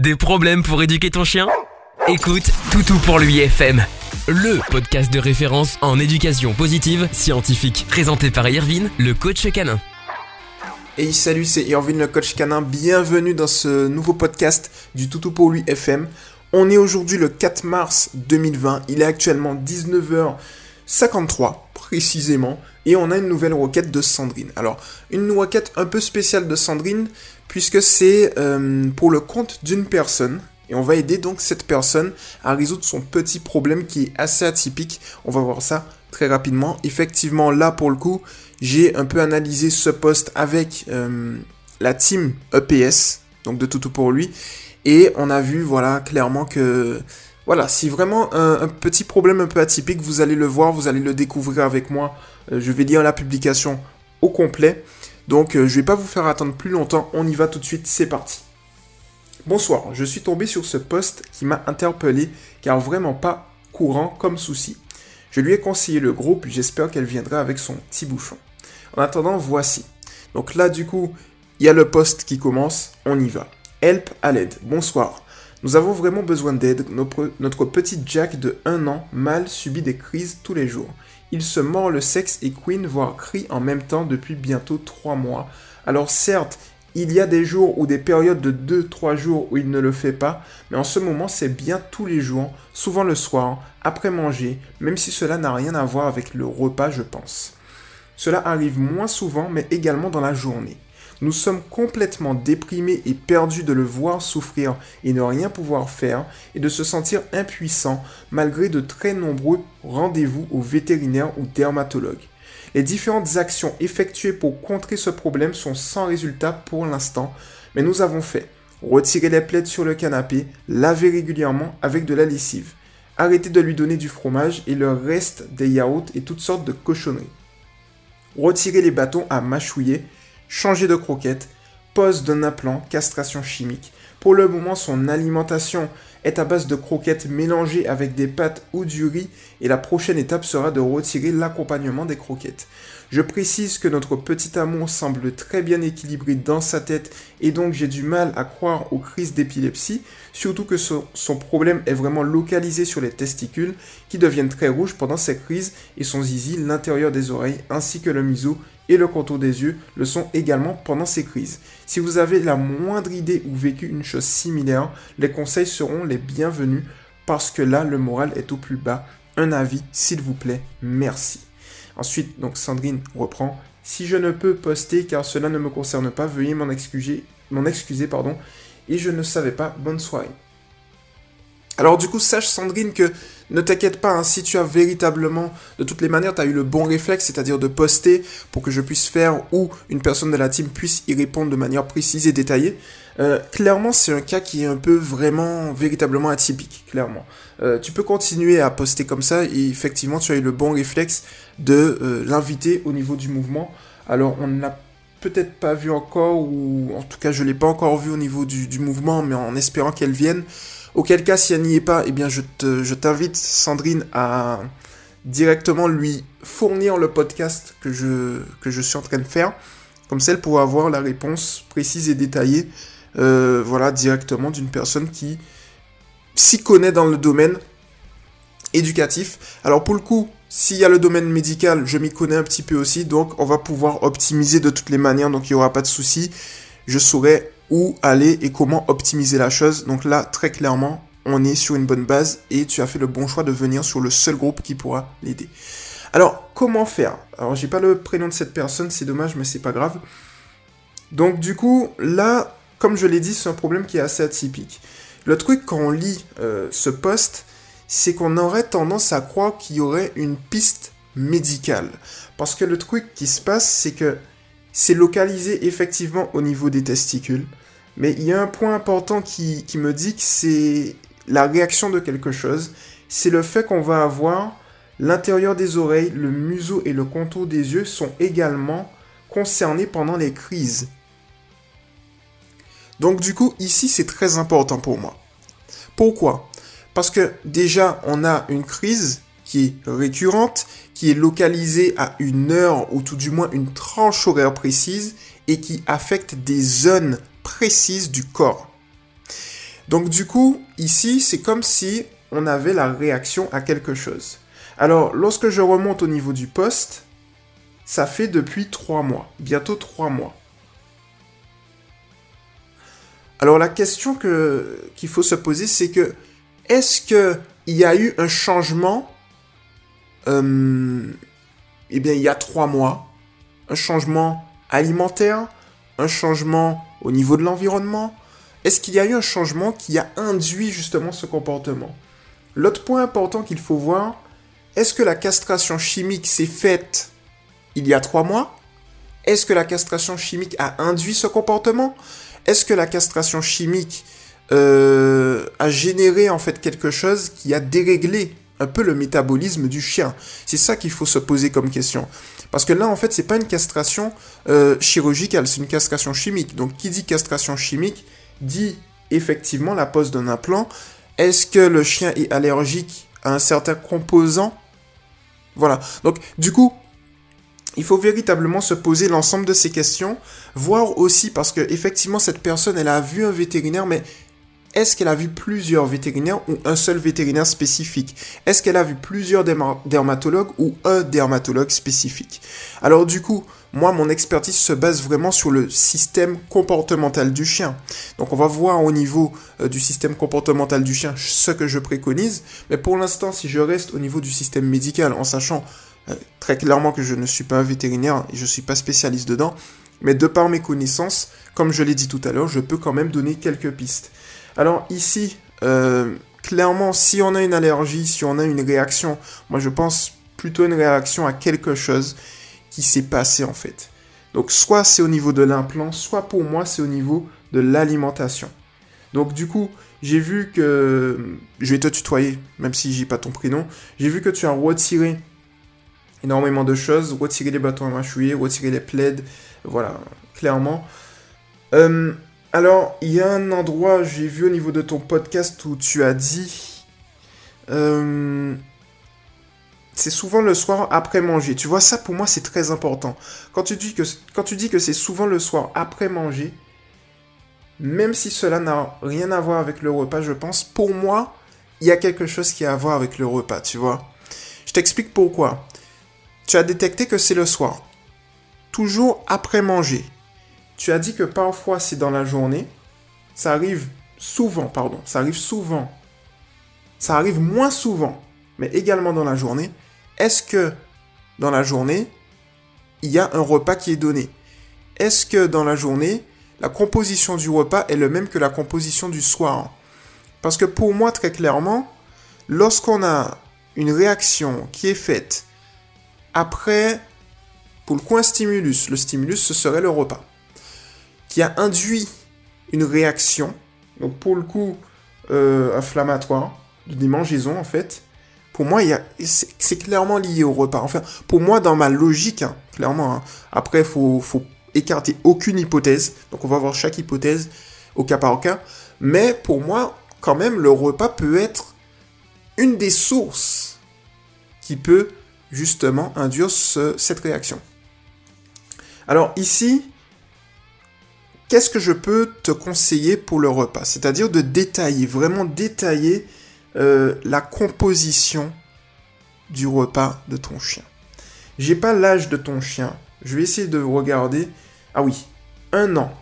Des problèmes pour éduquer ton chien? Écoute Toutou pour lui FM, le podcast de référence en éducation positive scientifique, présenté par Irvine, le coach canin. Hey salut, c'est Irvine le coach canin, bienvenue dans ce nouveau podcast du Toutou pour lui FM. On est aujourd'hui le 4 mars 2020, il est actuellement 19h53 précisément, et on a une nouvelle requête de Sandrine. Alors, une requête un peu spéciale de Sandrine, puisque c'est euh, pour le compte d'une personne, et on va aider donc cette personne à résoudre son petit problème qui est assez atypique. On va voir ça très rapidement. Effectivement, là pour le coup, j'ai un peu analysé ce poste avec euh, la team EPS, donc de Toutou pour lui, et on a vu voilà clairement que voilà, si vraiment un, petit problème un peu atypique, vous allez le voir, vous allez le découvrir avec moi. Euh, je vais lire la publication au complet. Donc euh, je vais pas vous faire attendre plus longtemps, on y va tout de suite, c'est parti. Bonsoir, je suis tombé sur ce poste qui m'a interpellé car vraiment pas courant comme souci. Je lui ai conseillé le groupe, j'espère qu'elle viendra avec son petit bouchon. En attendant, voici. Donc là du coup, il y a le poste qui commence, on y va. Help à l'aide. Bonsoir. Nous avons vraiment besoin d'aide. Notre, petit Jack de 1 an mal subit des crises tous les jours. Il se mord le sexe et queen, voire crie en même temps depuis bientôt 3 mois. Alors certes, il y a des jours ou des périodes de 2-3 jours où il ne le fait pas, mais en ce moment c'est bien tous les jours, souvent le soir, après manger, même si cela n'a rien à voir avec le repas je pense. Cela arrive moins souvent mais également dans la journée. Nous sommes complètement déprimés et perdus de le voir souffrir et ne rien pouvoir faire et de se sentir impuissant malgré de très nombreux rendez-vous au vétérinaire ou dermatologue. Les différentes actions effectuées pour contrer ce problème sont sans résultat pour l'instant, mais nous avons fait. Retirer les plaides sur le canapé, laver régulièrement avec de la lessive, arrêter de lui donner du fromage et le reste des yaourts et toutes sortes de cochonneries, retirer les bâtons à mâchouiller changer de croquette, pose d'un implant, castration chimique. Pour le moment, son alimentation est à base de croquettes mélangées avec des pâtes ou du riz et la prochaine étape sera de retirer l'accompagnement des croquettes. Je précise que notre petit amour semble très bien équilibré dans sa tête et donc j'ai du mal à croire aux crises d'épilepsie, surtout que son, problème est vraiment localisé sur les testicules qui deviennent très rouges pendant ces crises et son zizi, l'intérieur des oreilles ainsi que le miso et le contour des yeux le sont également pendant ces crises. Si vous avez la moindre idée ou vécu une chose similaire, les conseils seront les bienvenus parce que là, le moral est au plus bas. Un avis, s'il vous plaît, merci. Ensuite, donc Sandrine reprend. Si je ne peux poster car cela ne me concerne pas, veuillez m'en excuser, excuser pardon, et je ne savais pas. Bonne soirée. Alors du coup, sache Sandrine que ne t'inquiète pas, hein, si tu as véritablement, de toutes les manières, tu as eu le bon réflexe, c'est-à-dire de poster pour que je puisse faire ou une personne de la team puisse y répondre de manière précise et détaillée. Euh, clairement, c'est un cas qui est un peu vraiment, véritablement atypique, clairement. Euh, tu peux continuer à poster comme ça et effectivement, tu as eu le bon réflexe de euh, l'inviter au niveau du mouvement. Alors, on n'a peut-être pas vu encore, ou en tout cas, je l'ai pas encore vu au niveau du mouvement, mais en espérant qu'elle vienne. Auquel cas, si elle n'y est pas, eh bien, je, t'invite, Sandrine, à directement lui fournir le podcast que je, suis en train de faire. Comme ça, elle pourra avoir la réponse précise et détaillée, euh, voilà, directement d'une personne qui s'y connaît dans le domaine éducatif. Alors, pour le coup, s'il y a le domaine médical, je m'y connais un petit peu aussi, donc on va pouvoir optimiser de toutes les manières, donc il n'y aura pas de souci. Je saurai où aller et comment optimiser la chose. Donc là, très clairement, on est sur une bonne base et tu as fait le bon choix de venir sur le seul groupe qui pourra l'aider. Alors, comment faire? Alors, j'ai pas le prénom de cette personne, c'est dommage, mais c'est pas grave. Donc, du coup, là, comme je l'ai dit, c'est un problème qui est assez atypique. Le truc, quand on lit euh, ce poste, c'est qu'on aurait tendance à croire qu'il y aurait une piste médicale. Parce que le truc qui se passe, c'est que c'est localisé effectivement au niveau des testicules. Mais il y a un point important qui, me dit que c'est la réaction de quelque chose. C'est le fait qu'on va avoir l'intérieur des oreilles, le museau et le contour des yeux sont également concernés pendant les crises. Donc du coup, ici, c'est très important pour moi. Pourquoi? Parce que déjà, on a une crise qui est récurrente, qui est localisée à une heure ou tout du moins une tranche horaire précise et qui affecte des zones précises du corps. Donc du coup, ici, c'est comme si on avait la réaction à quelque chose. Alors, lorsque je remonte au niveau du poste, ça fait depuis trois mois, bientôt trois mois. Alors la question qu'il faut se poser, c'est que est-ce qu'il y a eu un changement euh, Eh bien, il y a trois mois, un changement alimentaire, un changement au niveau de l'environnement. Est-ce qu'il y a eu un changement qui a induit justement ce comportement? L'autre point important qu'il faut voir, est-ce que la castration chimique s'est faite il y a trois mois? Est-ce que la castration chimique a induit ce comportement? Est-ce que la castration chimique euh, a généré en fait quelque chose qui a déréglé un peu le métabolisme du chien C'est ça qu'il faut se poser comme question. Parce que là, en fait, c'est pas une castration euh, chirurgicale, c'est une castration chimique. Donc, qui dit castration chimique dit effectivement la pose d'un implant. Est-ce que le chien est allergique à un certain composant? Voilà. Donc, du coup, il faut véritablement se poser l'ensemble de ces questions, voir aussi parce que effectivement cette personne elle a vu un vétérinaire mais est-ce qu'elle a vu plusieurs vétérinaires ou un seul vétérinaire spécifique? Est-ce qu'elle a vu plusieurs dermatologues ou un dermatologue spécifique? Alors du coup, moi, mon expertise se base vraiment sur le système comportemental du chien. Donc on va voir au niveau euh, du système comportemental du chien ce que je préconise. Mais pour l'instant, si je reste au niveau du système médical, en sachant euh, très clairement que je ne suis pas un vétérinaire et je ne suis pas spécialiste dedans, mais de par mes connaissances, comme je l'ai dit tout à l'heure, je peux quand même donner quelques pistes. Alors ici, euh, clairement, si on a une allergie, si on a une réaction, moi je pense plutôt une réaction à quelque chose qui s'est passé en fait. Donc soit c'est au niveau de l'implant, soit pour moi c'est au niveau de l'alimentation. Donc du coup, j'ai vu que... Je vais te tutoyer, même si j'ai pas ton prénom. J'ai vu que tu as retiré énormément de choses, retirer les bâtons à mâchouiller, retirer les plaids, voilà, clairement. Euh, alors, il y a un endroit, j'ai vu au niveau de ton podcast où tu as dit... Euh, c'est souvent le soir après manger. Tu vois, ça pour moi c'est très important. Quand tu dis que, quand tu dis que c'est souvent le soir après manger, même si cela n'a rien à voir avec le repas, je pense, pour moi, il y a quelque chose qui a à voir avec le repas, tu vois. Je t'explique pourquoi. Tu as détecté que c'est le soir. Toujours après manger. Tu as dit que parfois c'est dans la journée. Ça arrive souvent, pardon. Ça arrive souvent. Ça arrive moins souvent, mais également dans la journée. Est-ce que dans la journée, il y a un repas qui est donné? Est-ce que dans la journée, la composition du repas est le même que la composition du soir? Parce que pour moi, très clairement, lorsqu'on a une réaction qui est faite après, pour le coin stimulus, le stimulus, ce serait le repas, qui a induit une réaction, donc pour le coup euh, inflammatoire, de démangeaison en fait. Pour moi, c'est clairement lié au repas. Enfin, pour moi, dans ma logique, hein, clairement. Hein. après, faut, faut écarter aucune hypothèse. Donc, on va voir chaque hypothèse au cas par cas. Mais pour moi, quand même, le repas peut être une des sources qui peut justement induire cette réaction. Alors ici, qu'est-ce que je peux te conseiller pour le repas? C'est-à-dire de détailler, vraiment détailler euh, la composition du repas de ton chien. J'ai pas l'âge de ton chien. Je vais essayer de regarder. Ah oui, un an.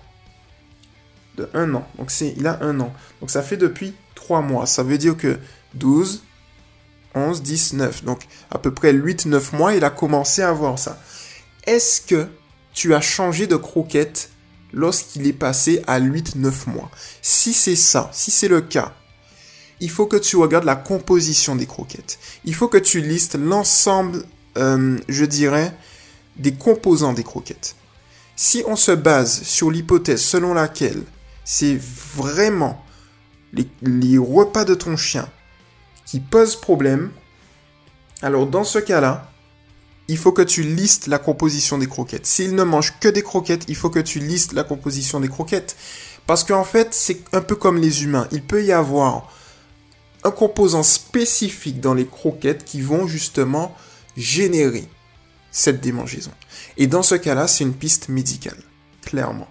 De un an. Donc c'est, il a un an. Donc ça fait depuis trois mois. Ça veut dire que 12, 11, 10, 9. Donc à peu près 8-9 mois, il a commencé à avoir ça. Est-ce que tu as changé de croquette lorsqu'il est passé à 8-9 mois Si c'est ça, si c'est le cas, il faut que tu regardes la composition des croquettes. Il faut que tu listes l'ensemble, euh, je dirais, des composants des croquettes. Si on se base sur l'hypothèse selon laquelle c'est vraiment les repas de ton chien qui pose problème, alors dans ce cas-là, il faut que tu listes la composition des croquettes. S'il ne mange que des croquettes, il faut que tu listes la composition des croquettes. Parce qu'en fait, c'est un peu comme les humains. Il peut y avoir un composant spécifique dans les croquettes qui vont justement générer cette démangeaison. Et dans ce cas-là, c'est une piste médicale, clairement.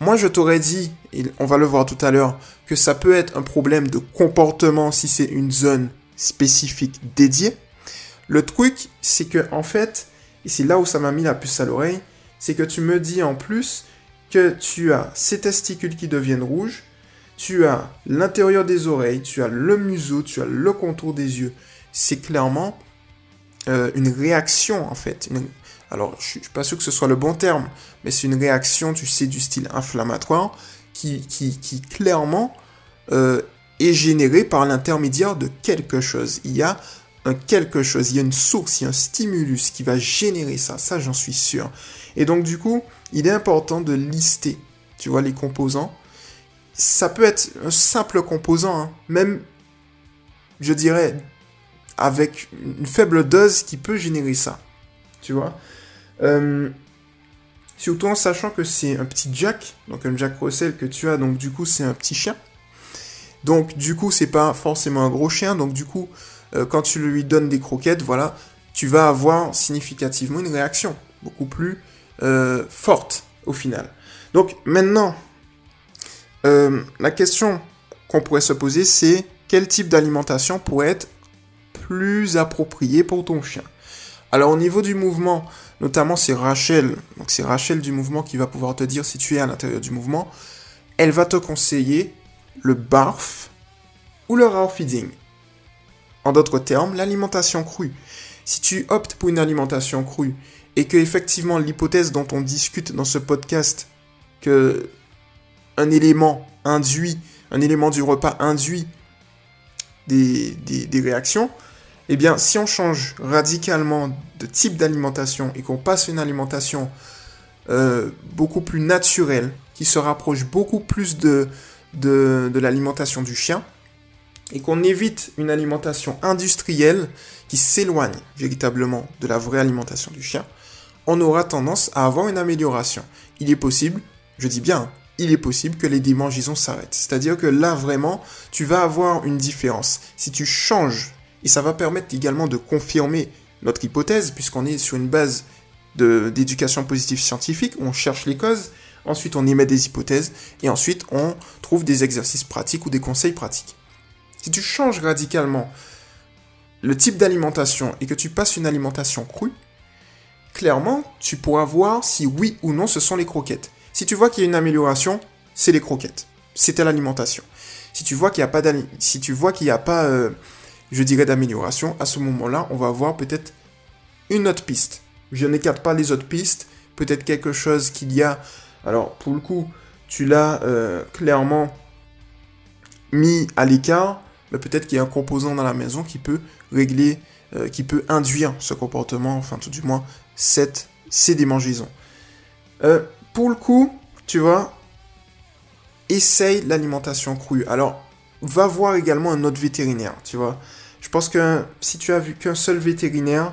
Moi, je t'aurais dit, et on va le voir tout à l'heure, que ça peut être un problème de comportement si c'est une zone spécifique dédiée. Le truc, c'est que en fait, et c'est là où ça m'a mis la puce à l'oreille, c'est que tu me dis en plus que tu as ces testicules qui deviennent rouges, tu as l'intérieur des oreilles, tu as le museau, tu as le contour des yeux. C'est clairement euh, une réaction en fait. Alors, je suis pas sûr que ce soit le bon terme, mais c'est une réaction, tu sais, du style inflammatoire qui, qui, clairement euh, est générée par l'intermédiaire de quelque chose. Il y a un quelque chose, il y a une source, il y a un stimulus qui va générer ça. Ça, j'en suis sûr. Et donc, du coup, il est important de lister, tu vois, les composants. Ça peut être un simple composant, hein. même, je dirais, avec une faible dose qui peut générer ça. Tu vois euh, Surtout en sachant que c'est un petit Jack, donc un Jack Russell que tu as, donc du coup c'est un petit chien. Donc du coup c'est pas forcément un gros chien, donc du coup euh, quand tu lui donnes des croquettes, voilà, tu vas avoir significativement une réaction beaucoup plus euh, forte au final. Donc maintenant, la question qu'on pourrait se poser c'est quel type d'alimentation pourrait être plus approprié pour ton chien? Alors au niveau du mouvement, notamment c'est Rachel, donc c'est Rachel du mouvement qui va pouvoir te dire si tu es à l'intérieur du mouvement, elle va te conseiller le barf ou le raw feeding. En d'autres termes, l'alimentation crue. Si tu optes pour une alimentation crue et que effectivement l'hypothèse dont on discute dans ce podcast que un élément induit, un élément du repas induit des, des réactions, eh bien, si on change radicalement de type d'alimentation et qu'on passe une alimentation euh, beaucoup plus naturelle, qui se rapproche beaucoup plus de, de, l'alimentation du chien, et qu'on évite une alimentation industrielle qui s'éloigne véritablement de la vraie alimentation du chien, on aura tendance à avoir une amélioration. Il est possible, je dis bien, il est possible que les démangeaisons s'arrêtent. C'est-à-dire que là, vraiment, tu vas avoir une différence. Si tu changes et ça va permettre également de confirmer notre hypothèse, puisqu'on est sur une base d'éducation positive scientifique, on cherche les causes, ensuite on émet des hypothèses, et ensuite on trouve des exercices pratiques ou des conseils pratiques. Si tu changes radicalement le type d'alimentation et que tu passes une alimentation crue, clairement, tu pourras voir si oui ou non ce sont les croquettes. Si tu vois qu'il y a une amélioration, c'est les croquettes. C'était l'alimentation. Si tu vois qu'il n'y a pas, euh, je dirais, d'amélioration, à ce moment-là, on va avoir peut-être une autre piste. Je n'écarte pas les autres pistes. Peut-être quelque chose qu'il y a. Alors, pour le coup, tu l'as euh, clairement mis à l'écart, peut-être qu'il y a un composant dans la maison qui peut régler, euh, qui peut induire ce comportement, enfin tout du moins cette, ces démangeaisons. Euh, pour le coup, tu vois, essaye l'alimentation crue. Alors, va voir également un autre vétérinaire, tu vois. Je pense que si tu as vu qu'un seul vétérinaire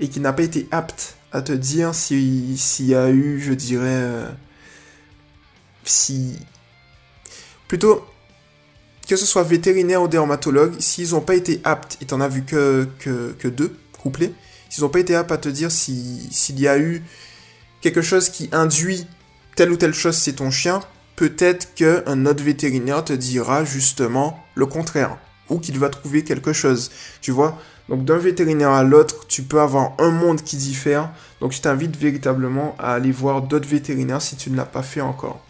et qui n'a pas été apte à te dire s'il y a eu, je dirais, euh, si... Plutôt, que ce soit vétérinaire ou dermatologue, s'ils n'ont pas été aptes, et t'en as vu que, que, deux couplés, s'ils n'ont pas été aptes à te dire s'il y a eu quelque chose qui induit telle ou telle chose c'est ton chien, peut-être qu'un autre vétérinaire te dira justement le contraire ou qu'il va trouver quelque chose. Tu vois Donc d'un vétérinaire à l'autre, tu peux avoir un monde qui diffère. Donc je t'invite véritablement à aller voir d'autres vétérinaires si tu ne l'as pas fait encore.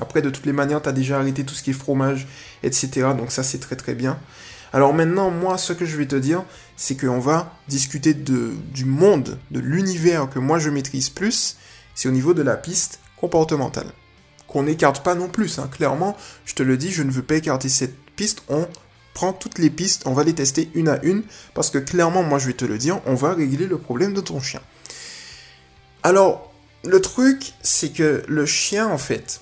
Après, de toutes les manières, tu as déjà arrêté tout ce qui est fromage, etc. Donc ça, c'est très très bien. Alors maintenant, moi, ce que je vais te dire, c'est qu'on va discuter de, du monde, de l'univers que moi je maîtrise plus. C'est au niveau de la piste comportementale. Qu'on n'écarte pas non plus. Hein. Clairement, je te le dis, je ne veux pas écarter cette pistes, on prend toutes les pistes, on va les tester une à une, parce que clairement, moi je vais te le dire, on va régler le problème de ton chien. Alors, le truc, c'est que le chien, en fait,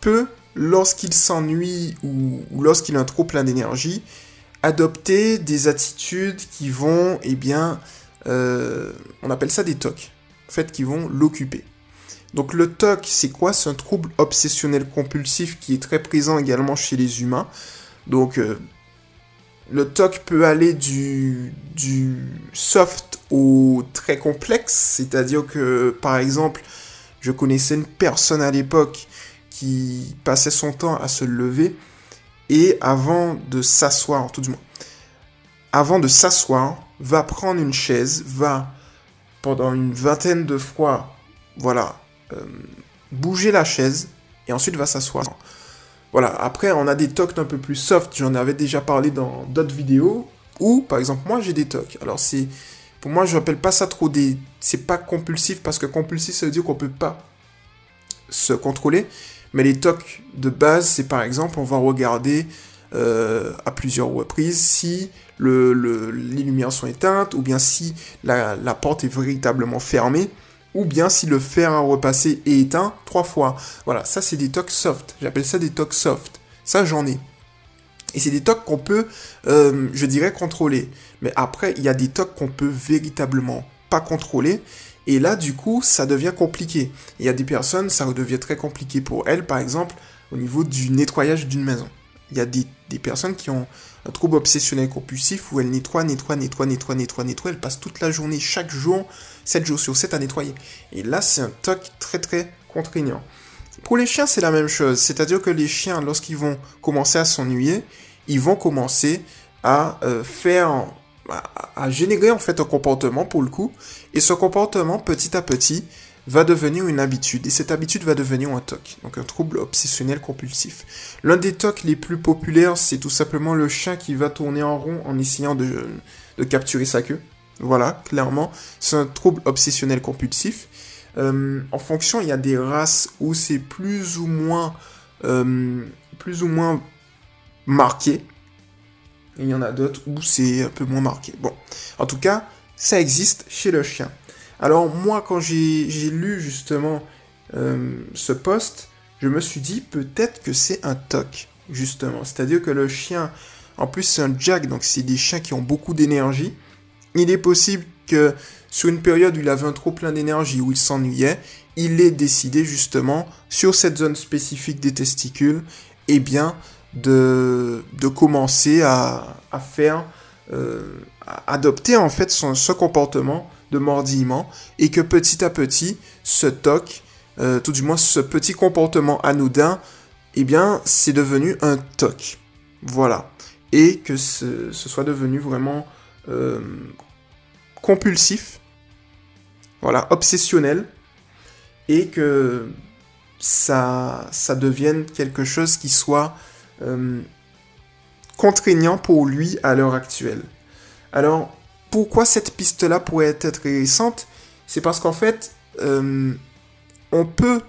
peut, lorsqu'il s'ennuie ou, lorsqu'il a un trop plein d'énergie, adopter des attitudes qui vont, eh bien, euh, on appelle ça des tocs, en fait, qui vont l'occuper. Donc le TOC, c'est quoi? C'est un trouble obsessionnel compulsif qui est très présent également chez les humains. Donc, euh, le TOC peut aller du, du soft au très complexe, c'est-à-dire que, par exemple, Je connaissais une personne à l'époque qui passait son temps à se lever et avant de s'asseoir, tout du moins, avant de s'asseoir, va prendre une chaise, va pendant une vingtaine de fois, voilà, euh, bouger la chaise et ensuite va s'asseoir. Voilà, après on a des tocs un peu plus soft, j'en avais déjà parlé dans d'autres vidéos, ou par exemple moi j'ai des tocs. Alors c'est, pour moi je n'appelle pas ça trop des, c'est pas compulsif parce que compulsif ça veut dire qu'on peut pas se contrôler, mais les tocs de base c'est par exemple on va regarder euh, à plusieurs reprises si le, les lumières sont éteintes ou bien si la, la porte est véritablement fermée ou bien si le fer à repasser est éteint trois fois. Voilà, ça c'est des tocs soft. J'appelle ça des tocs soft. Ça j'en ai. Et c'est des tocs qu'on peut, euh, je dirais, contrôler. Mais après, il y a des tocs qu'on peut véritablement pas contrôler. Et là, du coup, ça devient compliqué. Il y a des personnes, ça devient très compliqué pour elles, par exemple, au niveau du nettoyage d'une maison. Il y a des, personnes qui ont un trouble obsessionnel compulsif où elles nettoient, nettoient, nettoient, nettoient, nettoient, nettoient. Elles passent toute la journée, chaque jour, 7 jours sur 7 à nettoyer. Et là, c'est un toc très très contraignant. Pour les chiens, c'est la même chose. C'est-à-dire que les chiens, lorsqu'ils vont commencer à s'ennuyer, ils vont commencer à euh, faire, à, générer en fait un comportement pour le coup. Et ce comportement, petit à petit, va devenir une habitude. Et cette habitude va devenir un TOC, donc un trouble obsessionnel compulsif. L'un des TOC les plus populaires, c'est tout simplement le chien qui va tourner en rond en essayant de, de capturer sa queue. Voilà, clairement, c'est un trouble obsessionnel compulsif. Euh, en fonction, il y a des races où c'est plus ou moins, euh, plus ou moins marqué. Il y en a d'autres où c'est un peu moins marqué. Bon, en tout cas, ça existe chez le chien. Alors moi, quand j'ai lu justement euh, ce poste, je me suis dit peut-être que c'est un TOC, justement. C'est-à-dire que le chien, en plus c'est un jack, donc c'est des chiens qui ont beaucoup d'énergie il est possible que sur une période où il avait un trop plein d'énergie, où il s'ennuyait, il ait décidé justement, sur cette zone spécifique des testicules, eh bien, de, de commencer à, faire, euh, adopter en fait son, ce comportement de mordillement, et que petit à petit, ce toc, euh, tout du moins ce petit comportement anodin, eh bien, c'est devenu un toc. Voilà. Et que ce, ce soit devenu vraiment euh, compulsif, voilà, obsessionnel, et que ça, ça devienne quelque chose qui soit euh, contraignant pour lui à l'heure actuelle. Alors, pourquoi cette piste-là pourrait être récente C'est parce qu'en fait, euh, on peut,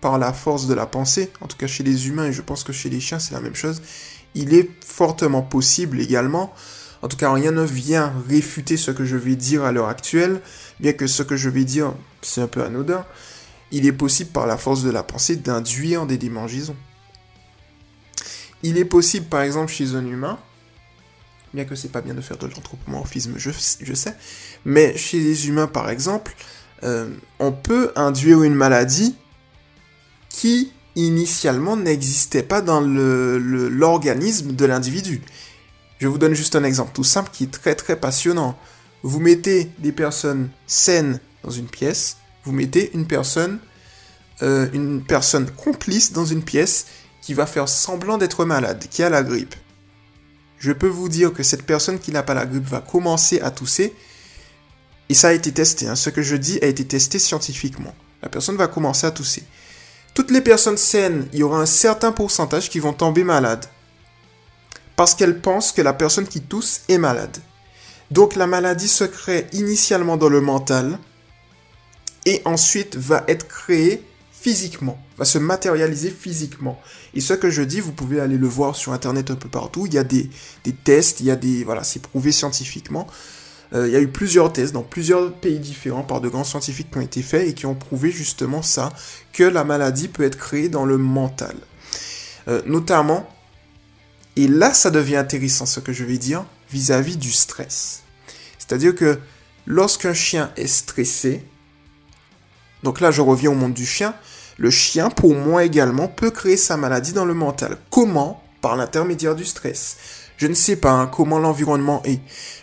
par la force de la pensée, en tout cas chez les humains, et je pense que chez les chiens c'est la même chose, il est fortement possible également en tout cas, rien ne vient réfuter ce que je vais dire à l'heure actuelle, bien que ce que je vais dire, c'est un peu anodin. Il est possible par la force de la pensée d'induire des démangeaisons. Il est possible, par exemple, chez un humain, bien que c'est pas bien de faire de l'anthropomorphisme, je, sais, mais chez les humains, par exemple, euh, on peut induire une maladie qui initialement n'existait pas dans l'organisme de l'individu. Je vous donne juste un exemple tout simple qui est très très passionnant. Vous mettez des personnes saines dans une pièce, vous mettez une personne, euh, une personne complice dans une pièce qui va faire semblant d'être malade, qui a la grippe. Je peux vous dire que cette personne qui n'a pas la grippe va commencer à tousser, et ça a été testé. Hein. Ce que je dis a été testé scientifiquement. La personne va commencer à tousser. Toutes les personnes saines, il y aura un certain pourcentage qui vont tomber malades parce qu'elle pense que la personne qui tousse est malade. Donc la maladie se crée initialement dans le mental et ensuite va être créée physiquement, va se matérialiser physiquement. Et ce que je dis, vous pouvez aller le voir sur internet un peu partout. Il y a des, tests, il y a des. Voilà, c'est prouvé scientifiquement. Euh, il y a eu plusieurs tests dans plusieurs pays différents par de grands scientifiques qui ont été faits et qui ont prouvé justement ça, que la maladie peut être créée dans le mental. Euh, notamment, et là, ça devient intéressant ce que je vais dire vis-à-vis du stress. C'est-à-dire que lorsqu'un chien est stressé, donc là je reviens au monde du chien, le chien pour moi également peut créer sa maladie dans le mental. Comment? Par l'intermédiaire du stress. Je ne sais pas hein, comment l'environnement est.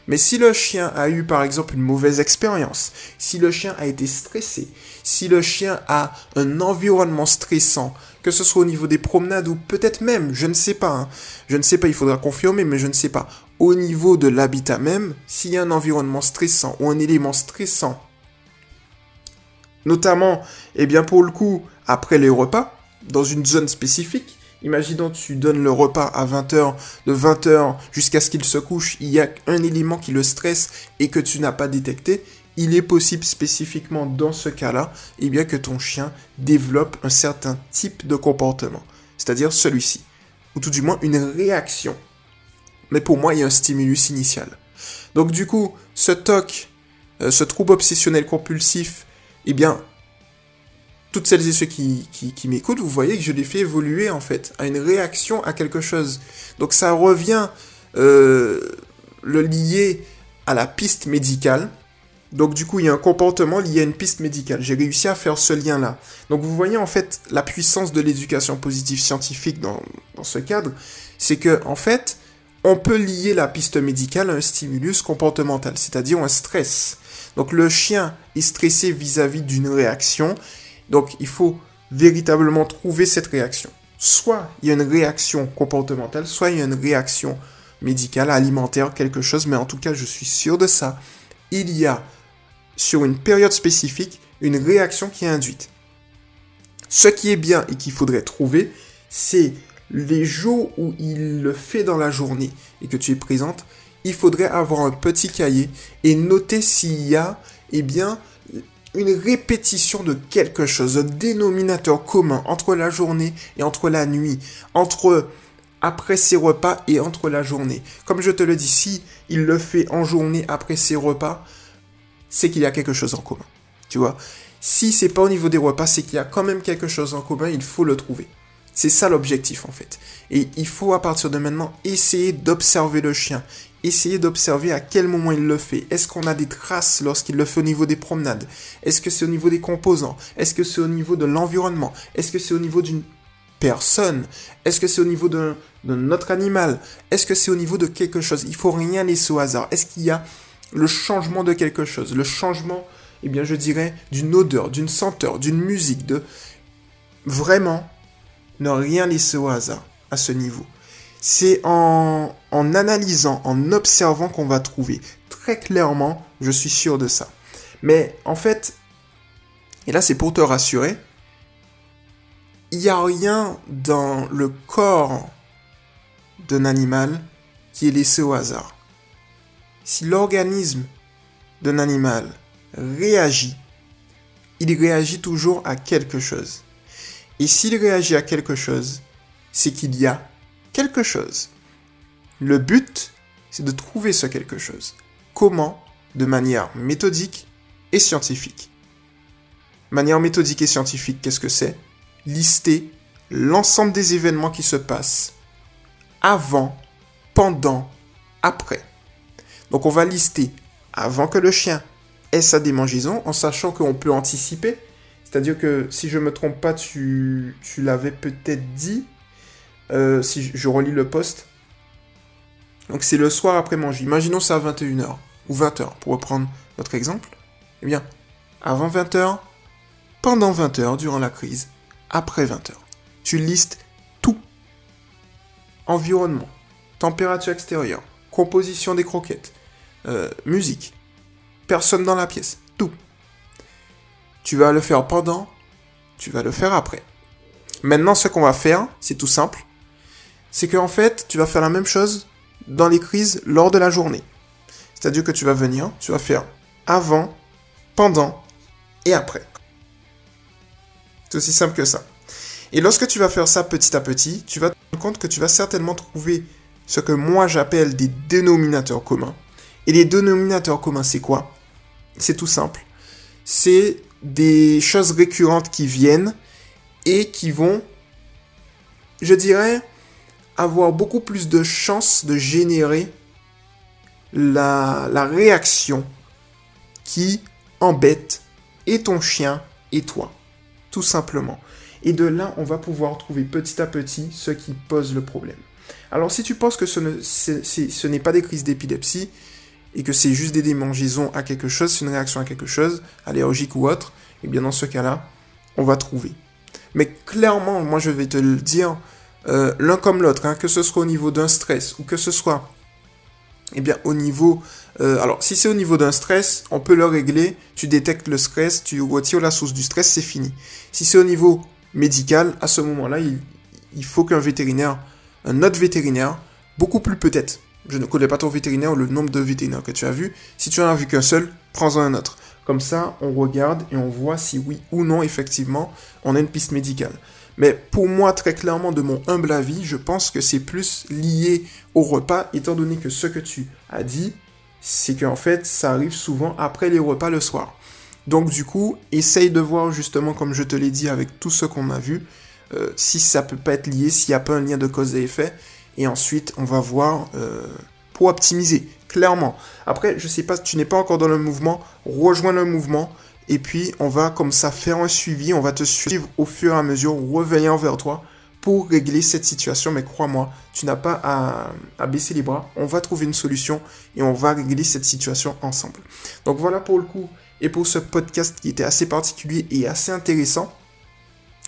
Mais si le chien a eu par exemple une mauvaise expérience, si le chien a été stressé, si le chien a un environnement stressant, que ce soit au niveau des promenades ou peut-être même, je ne sais pas, hein, je ne sais pas, il faudra confirmer, mais je ne sais pas, au niveau de l'habitat même, s'il y a un environnement stressant ou un élément stressant, notamment, eh bien pour le coup, après les repas, dans une zone spécifique, Imaginons tu donnes le repas à 20h, de 20h jusqu'à ce qu'il se couche, il y a un élément qui le stresse et que tu n'as pas détecté, il est possible spécifiquement dans ce cas-là, eh bien que ton chien développe un certain type de comportement, c'est-à-dire celui-ci, ou tout du moins une réaction. Mais pour moi, il y a un stimulus initial. Donc du coup, ce TOC, euh, ce trouble obsessionnel compulsif, eh bien, toutes celles et ceux qui, m'écoutent, vous voyez que je les fais évoluer en fait à une réaction à quelque chose. Donc ça revient euh, le lier à la piste médicale. Donc du coup, il y a un comportement lié à une piste médicale. J'ai réussi à faire ce lien-là. Donc vous voyez en fait la puissance de l'éducation positive scientifique dans, dans ce cadre, c'est que en fait, on peut lier la piste médicale à un stimulus comportemental, c'est-à-dire un stress. Donc le chien est stressé vis-à-vis d'une réaction donc il faut véritablement trouver cette réaction. Soit il y a une réaction comportementale, soit il y a une réaction médicale, alimentaire, quelque chose, mais en tout cas je suis sûr de ça. Il y a sur une période spécifique une réaction qui est induite. Ce qui est bien et qu'il faudrait trouver, c'est les jours où il le fait dans la journée et que tu es présente, il faudrait avoir un petit cahier et noter s'il y a, eh bien, une répétition de quelque chose, un dénominateur commun entre la journée et entre la nuit, entre après ses repas et entre la journée. Comme je te le dis, si il le fait en journée après ses repas, c'est qu'il y a quelque chose en commun. Tu vois? Si c'est pas au niveau des repas, c'est qu'il y a quand même quelque chose en commun, il faut le trouver. C'est ça l'objectif en fait. Et il faut à partir de maintenant essayer d'observer le chien, Essayez d'observer à quel moment il le fait. Est-ce qu'on a des traces lorsqu'il le fait au niveau des promenades? Est-ce que c'est au niveau des composants? Est-ce que c'est au niveau de l'environnement? Est-ce que c'est au niveau d'une personne? Est-ce que c'est au niveau d'un autre animal? Est-ce que c'est au niveau de quelque chose? Il faut rien laisser au hasard. Est-ce qu'il y a le changement de quelque chose? Le changement, eh bien je dirais, d'une odeur, d'une senteur, d'une musique, de... Vraiment, ne rien laisser au hasard à ce niveau. C'est en, analysant, en observant qu'on va trouver. Très clairement, je suis sûr de ça. Mais en fait, et là c'est pour te rassurer, il n'y a rien dans le corps d'un animal qui est laissé au hasard. Si l'organisme d'un animal réagit, il réagit toujours à quelque chose. Et s'il réagit à quelque chose, c'est qu'il y a quelque chose. Le but, c'est de trouver ce quelque chose. Comment? De manière méthodique et scientifique. Manière méthodique et scientifique, qu'est-ce que c'est? Lister l'ensemble des événements qui se passent avant, pendant, après. Donc on va lister avant que le chien ait sa démangeaison, en sachant qu'on peut anticiper. C'est-à-dire que si je me trompe pas, tu, l'avais peut-être dit, euh, si je relis le poste. Donc c'est le soir après manger. Imaginons ça à 21h ou 20h pour reprendre notre exemple. Eh bien, avant 20h, pendant 20h durant la crise, après 20h. Tu listes tout. Environnement, température extérieure, composition des croquettes, euh, musique, personne dans la pièce. Tu vas le faire pendant, tu vas le faire après. Maintenant, ce qu'on va faire, c'est tout simple c'est qu'en fait, tu vas faire la même chose dans les crises lors de la journée. C'est-à-dire que tu vas venir, tu vas faire avant, pendant et après. C'est aussi simple que ça. Et lorsque tu vas faire ça petit à petit, tu vas te rendre compte que tu vas certainement trouver ce que moi j'appelle des dénominateurs communs. Et les dénominateurs communs, c'est quoi? C'est tout simple. C'est des choses récurrentes qui viennent et qui vont, je dirais, avoir beaucoup plus de chances de générer la, la réaction qui embête et ton chien et toi. Tout simplement. Et de là, on va pouvoir trouver petit à petit ce qui pose le problème. Alors si tu penses que ce, ne, ce n'est pas des crises d'épilepsie et que c'est juste des démangeaisons à quelque chose, c'est une réaction à quelque chose, allergique ou autre, et eh bien dans ce cas-là, on va trouver. Mais clairement, moi je vais te le dire, euh, l'un comme l'autre, hein, que ce soit au niveau d'un stress ou que ce soit eh bien, au niveau... Euh, alors, si c'est au niveau d'un stress, on peut le régler. Tu détectes le stress, tu retires la source du stress, c'est fini. Si c'est au niveau médical, à ce moment-là, il, faut qu'un vétérinaire, un autre vétérinaire, beaucoup plus peut-être, je ne connais pas ton vétérinaire ou le nombre de vétérinaires que tu as vu. Si tu en as vu qu'un seul, prends-en un autre. Comme ça, on regarde et on voit si oui ou non, effectivement, on a une piste médicale. Mais pour moi, très clairement, de mon humble avis, je pense que c'est plus lié au repas, étant donné que ce que tu as dit, c'est qu'en fait, ça arrive souvent après les repas le soir. Donc du coup, essaye de voir justement, comme je te l'ai dit, avec tout ce qu'on a vu, euh, si ça peut pas être lié, s'il n'y a pas un lien de cause et effet. Et ensuite, on va voir euh, pour optimiser, clairement. Après, je sais pas, tu n'es pas encore dans le mouvement, rejoins le mouvement. Et puis, on va comme ça faire un suivi, on va te suivre au fur et à mesure, revenir vers toi pour régler cette situation. Mais crois-moi, tu n'as pas à, baisser les bras. On va trouver une solution et on va régler cette situation ensemble. Donc voilà pour le coup et pour ce podcast qui était assez particulier et assez intéressant.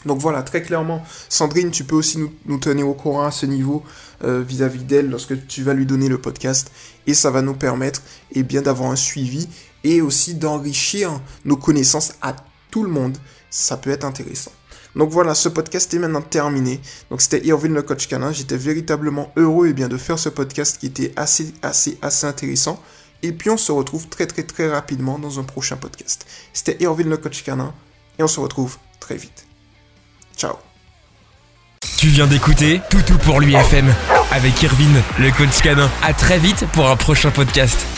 Donc voilà, très clairement, Sandrine, tu peux aussi nous, tenir au courant à ce niveau euh, vis-à-vis d'elle lorsque tu vas lui donner le podcast. Et ça va nous permettre eh bien, d'avoir un suivi et aussi d'enrichir nos connaissances à tout le monde. Ça peut être intéressant. Donc voilà, ce podcast est maintenant terminé. Donc c'était Irvin le coach canin. J'étais véritablement heureux et bien de faire ce podcast qui était assez, assez, assez intéressant. Et puis on se retrouve très très très rapidement dans un prochain podcast. C'était Irvin le coach canin et on se retrouve très vite. Ciao. Tu viens d'écouter Toutou pour lui FM avec Irvin le coach canin. À très vite pour un prochain podcast.